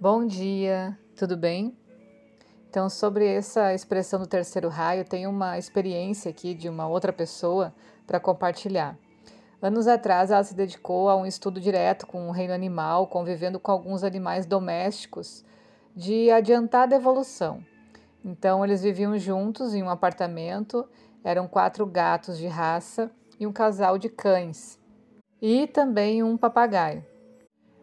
Bom dia, tudo bem? Então, sobre essa expressão do terceiro raio, tem uma experiência aqui de uma outra pessoa para compartilhar. Anos atrás, ela se dedicou a um estudo direto com o reino animal, convivendo com alguns animais domésticos de adiantada evolução. Então, eles viviam juntos em um apartamento, eram quatro gatos de raça e um casal de cães, e também um papagaio.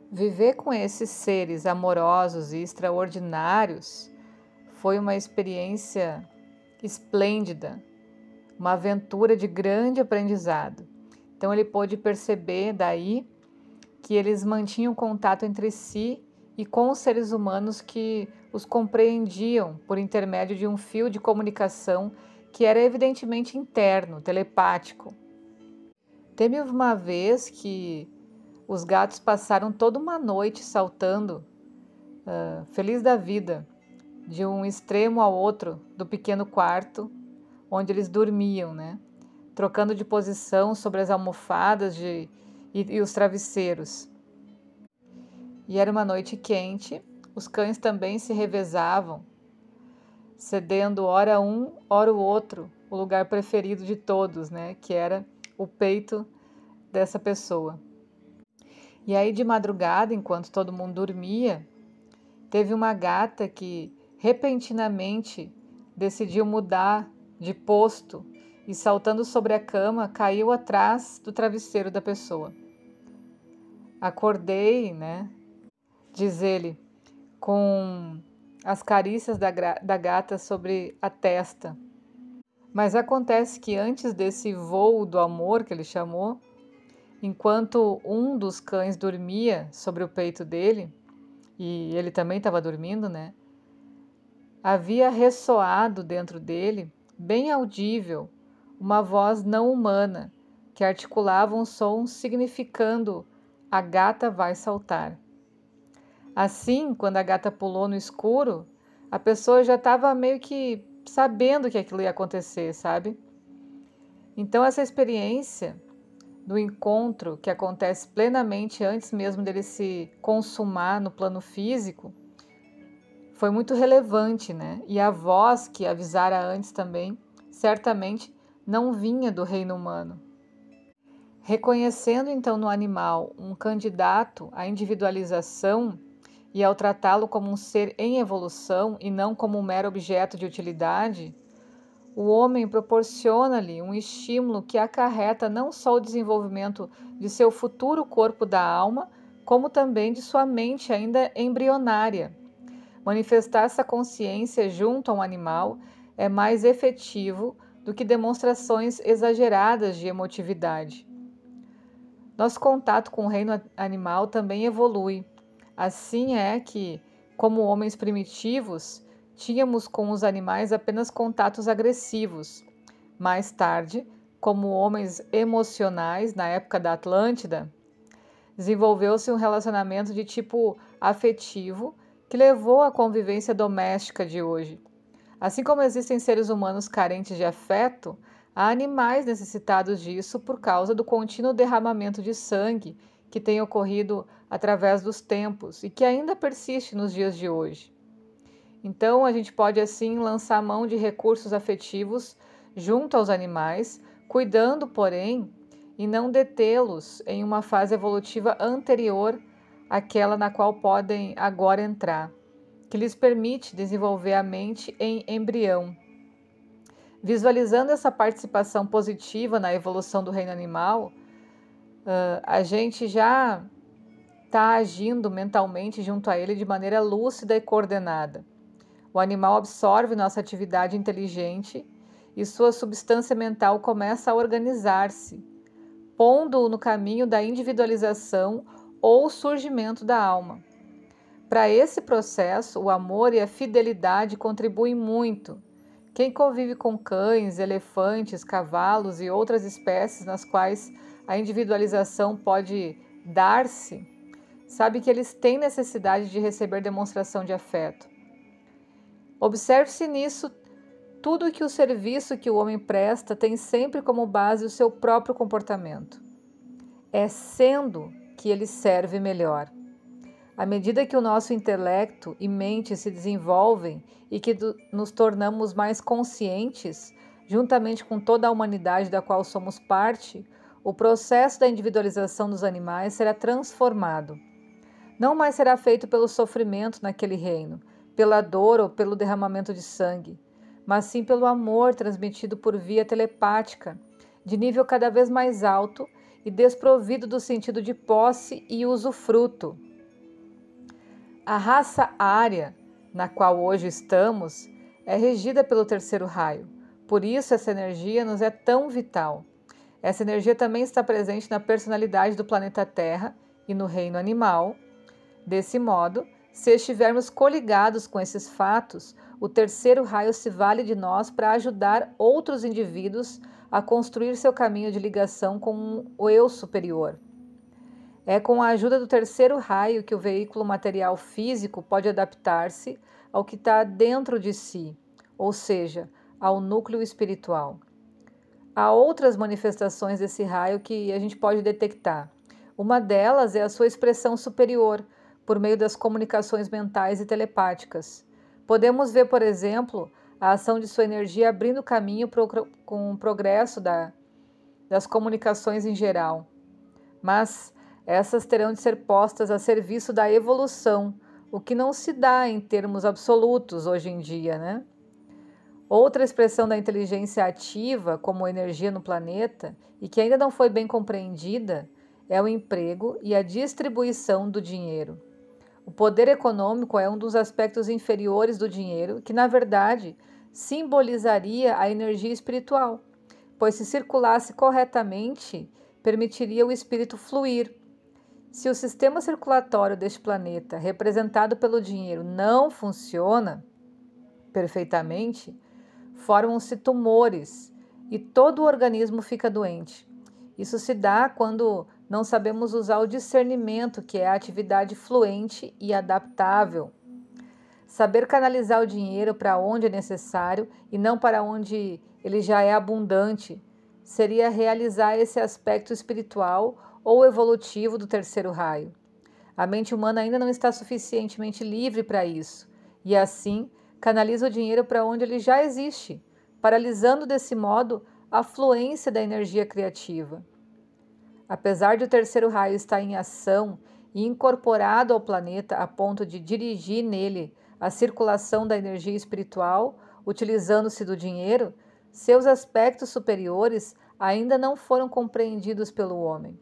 Viver com esses seres amorosos e extraordinários foi uma experiência esplêndida, uma aventura de grande aprendizado. Então ele pôde perceber daí que eles mantinham contato entre si e com os seres humanos que os compreendiam por intermédio de um fio de comunicação que era evidentemente interno, telepático. Teve uma vez que os gatos passaram toda uma noite saltando, uh, feliz da vida, de um extremo ao outro do pequeno quarto onde eles dormiam, né? Trocando de posição sobre as almofadas de, e, e os travesseiros. E era uma noite quente, os cães também se revezavam, cedendo ora um, ora o outro, o lugar preferido de todos, né? Que era o peito dessa pessoa. E aí, de madrugada, enquanto todo mundo dormia, teve uma gata que repentinamente decidiu mudar de posto e, saltando sobre a cama, caiu atrás do travesseiro da pessoa. Acordei, né? Diz ele, com as carícias da, da gata sobre a testa. Mas acontece que antes desse voo do amor que ele chamou, Enquanto um dos cães dormia sobre o peito dele, e ele também estava dormindo, né? Havia ressoado dentro dele, bem audível, uma voz não humana que articulava um som significando a gata vai saltar. Assim, quando a gata pulou no escuro, a pessoa já estava meio que sabendo que aquilo ia acontecer, sabe? Então, essa experiência do encontro que acontece plenamente antes mesmo dele se consumar no plano físico, foi muito relevante, né? E a voz que avisara antes também, certamente não vinha do reino humano. Reconhecendo então no animal um candidato à individualização e ao tratá-lo como um ser em evolução e não como um mero objeto de utilidade, o homem proporciona-lhe um estímulo que acarreta não só o desenvolvimento de seu futuro corpo da alma, como também de sua mente ainda embrionária. Manifestar essa consciência junto a um animal é mais efetivo do que demonstrações exageradas de emotividade. Nosso contato com o reino animal também evolui. Assim é que, como homens primitivos, tínhamos com os animais apenas contatos agressivos. Mais tarde, como homens emocionais, na época da Atlântida, desenvolveu-se um relacionamento de tipo afetivo que levou à convivência doméstica de hoje. Assim como existem seres humanos carentes de afeto, há animais necessitados disso por causa do contínuo derramamento de sangue que tem ocorrido através dos tempos e que ainda persiste nos dias de hoje. Então, a gente pode assim lançar mão de recursos afetivos junto aos animais, cuidando, porém, e não detê-los em uma fase evolutiva anterior àquela na qual podem agora entrar, que lhes permite desenvolver a mente em embrião. Visualizando essa participação positiva na evolução do reino animal, a gente já está agindo mentalmente junto a ele de maneira lúcida e coordenada. O animal absorve nossa atividade inteligente e sua substância mental começa a organizar-se, pondo-o no caminho da individualização ou surgimento da alma. Para esse processo, o amor e a fidelidade contribuem muito. Quem convive com cães, elefantes, cavalos e outras espécies nas quais a individualização pode dar-se, sabe que eles têm necessidade de receber demonstração de afeto. Observe-se nisso tudo que o serviço que o homem presta tem sempre como base o seu próprio comportamento. É sendo que ele serve melhor. À medida que o nosso intelecto e mente se desenvolvem e que nos tornamos mais conscientes, juntamente com toda a humanidade da qual somos parte, o processo da individualização dos animais será transformado. Não mais será feito pelo sofrimento naquele reino, pela dor ou pelo derramamento de sangue, mas sim pelo amor transmitido por via telepática, de nível cada vez mais alto e desprovido do sentido de posse e usufruto. A raça área, na qual hoje estamos, é regida pelo terceiro raio. Por isso, essa energia nos é tão vital. Essa energia também está presente na personalidade do planeta Terra e no reino animal. Desse modo, se estivermos coligados com esses fatos, o terceiro raio se vale de nós para ajudar outros indivíduos a construir seu caminho de ligação com o eu superior. É com a ajuda do terceiro raio que o veículo material físico pode adaptar-se ao que está dentro de si, ou seja, ao núcleo espiritual. Há outras manifestações desse raio que a gente pode detectar. Uma delas é a sua expressão superior, por meio das comunicações mentais e telepáticas. Podemos ver, por exemplo, a ação de sua energia abrindo caminho pro, com o progresso da, das comunicações em geral. Mas essas terão de ser postas a serviço da evolução, o que não se dá em termos absolutos hoje em dia, né? Outra expressão da inteligência ativa, como energia no planeta, e que ainda não foi bem compreendida, é o emprego e a distribuição do dinheiro. O poder econômico é um dos aspectos inferiores do dinheiro, que na verdade simbolizaria a energia espiritual, pois se circulasse corretamente, permitiria o espírito fluir. Se o sistema circulatório deste planeta, representado pelo dinheiro, não funciona perfeitamente, formam-se tumores e todo o organismo fica doente. Isso se dá quando não sabemos usar o discernimento, que é a atividade fluente e adaptável. Saber canalizar o dinheiro para onde é necessário e não para onde ele já é abundante seria realizar esse aspecto espiritual ou evolutivo do terceiro raio. A mente humana ainda não está suficientemente livre para isso e, assim, canaliza o dinheiro para onde ele já existe, paralisando desse modo a fluência da energia criativa. Apesar de o terceiro raio estar em ação e incorporado ao planeta a ponto de dirigir nele a circulação da energia espiritual, utilizando-se do dinheiro, seus aspectos superiores ainda não foram compreendidos pelo homem.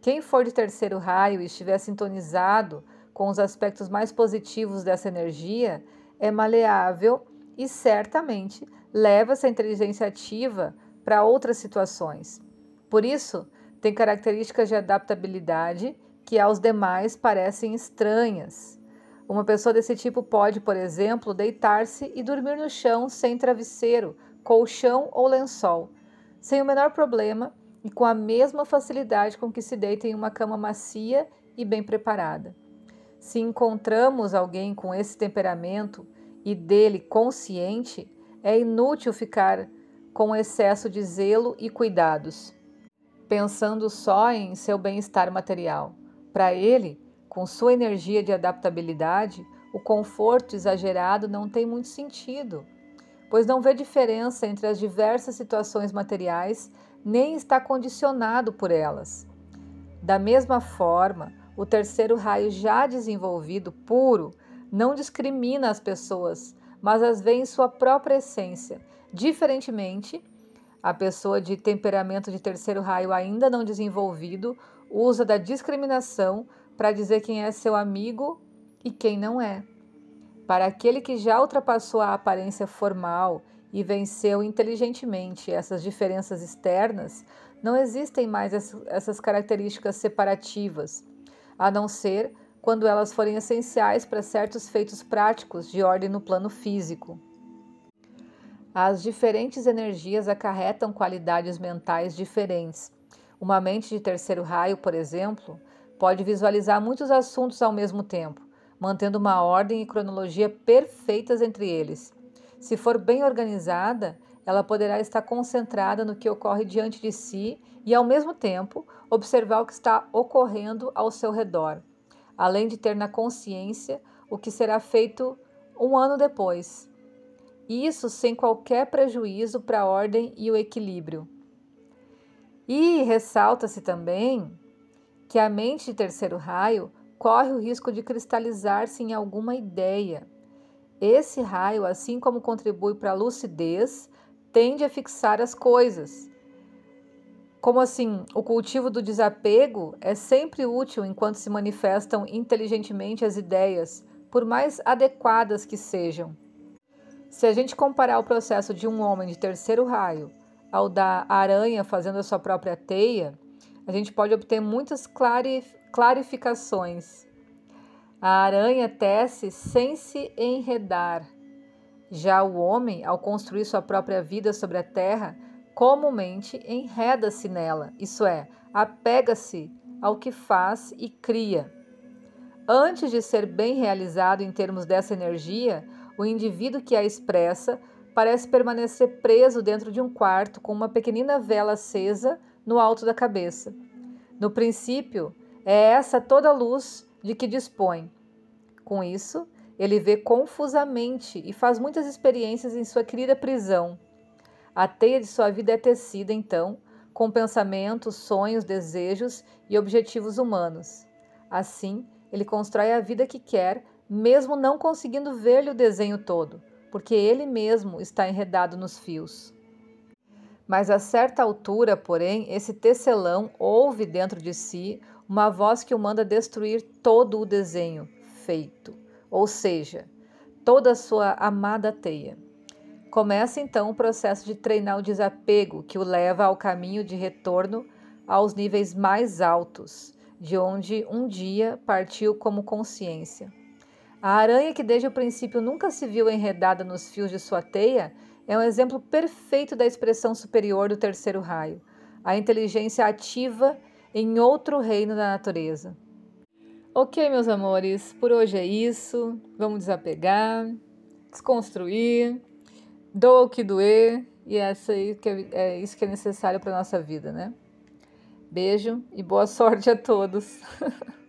Quem for de terceiro raio e estiver sintonizado com os aspectos mais positivos dessa energia é maleável e certamente leva essa inteligência ativa para outras situações. Por isso, tem características de adaptabilidade que aos demais parecem estranhas. Uma pessoa desse tipo pode, por exemplo, deitar-se e dormir no chão sem travesseiro, colchão ou lençol, sem o menor problema e com a mesma facilidade com que se deita em uma cama macia e bem preparada. Se encontramos alguém com esse temperamento e dele consciente, é inútil ficar com excesso de zelo e cuidados pensando só em seu bem-estar material. Para ele, com sua energia de adaptabilidade, o conforto exagerado não tem muito sentido, pois não vê diferença entre as diversas situações materiais nem está condicionado por elas. Da mesma forma, o terceiro raio já desenvolvido, puro, não discrimina as pessoas, mas as vê em sua própria essência, diferentemente a pessoa de temperamento de terceiro raio ainda não desenvolvido usa da discriminação para dizer quem é seu amigo e quem não é. Para aquele que já ultrapassou a aparência formal e venceu inteligentemente essas diferenças externas, não existem mais essas características separativas, a não ser quando elas forem essenciais para certos feitos práticos de ordem no plano físico. As diferentes energias acarretam qualidades mentais diferentes. Uma mente de terceiro raio, por exemplo, pode visualizar muitos assuntos ao mesmo tempo, mantendo uma ordem e cronologia perfeitas entre eles. Se for bem organizada, ela poderá estar concentrada no que ocorre diante de si e, ao mesmo tempo, observar o que está ocorrendo ao seu redor. além de ter na consciência o que será feito um ano depois. Isso sem qualquer prejuízo para a ordem e o equilíbrio. E ressalta-se também que a mente de terceiro raio corre o risco de cristalizar-se em alguma ideia. Esse raio, assim como contribui para a lucidez, tende a fixar as coisas. Como assim, o cultivo do desapego é sempre útil enquanto se manifestam inteligentemente as ideias, por mais adequadas que sejam. Se a gente comparar o processo de um homem de terceiro raio ao da aranha fazendo a sua própria teia, a gente pode obter muitas clarificações. A aranha tece sem se enredar. Já o homem, ao construir sua própria vida sobre a terra, comumente enreda-se nela, isso é, apega-se ao que faz e cria. Antes de ser bem realizado em termos dessa energia, o indivíduo que a expressa parece permanecer preso dentro de um quarto com uma pequenina vela acesa no alto da cabeça. No princípio, é essa toda a luz de que dispõe. Com isso, ele vê confusamente e faz muitas experiências em sua querida prisão. A teia de sua vida é tecida, então, com pensamentos, sonhos, desejos e objetivos humanos. Assim, ele constrói a vida que quer, mesmo não conseguindo ver-lhe o desenho todo porque ele mesmo está enredado nos fios. Mas a certa altura, porém, esse tecelão ouve dentro de si uma voz que o manda destruir todo o desenho feito, ou seja, toda a sua amada teia. Começa então o processo de treinar o desapego que o leva ao caminho de retorno aos níveis mais altos, de onde um dia partiu como consciência. A aranha, que desde o princípio nunca se viu enredada nos fios de sua teia, é um exemplo perfeito da expressão superior do terceiro raio, a inteligência ativa em outro reino da natureza. Ok, meus amores, por hoje é isso. Vamos desapegar, desconstruir, doa o que doer, e essa aí que é, é isso que é necessário para a nossa vida, né? Beijo e boa sorte a todos.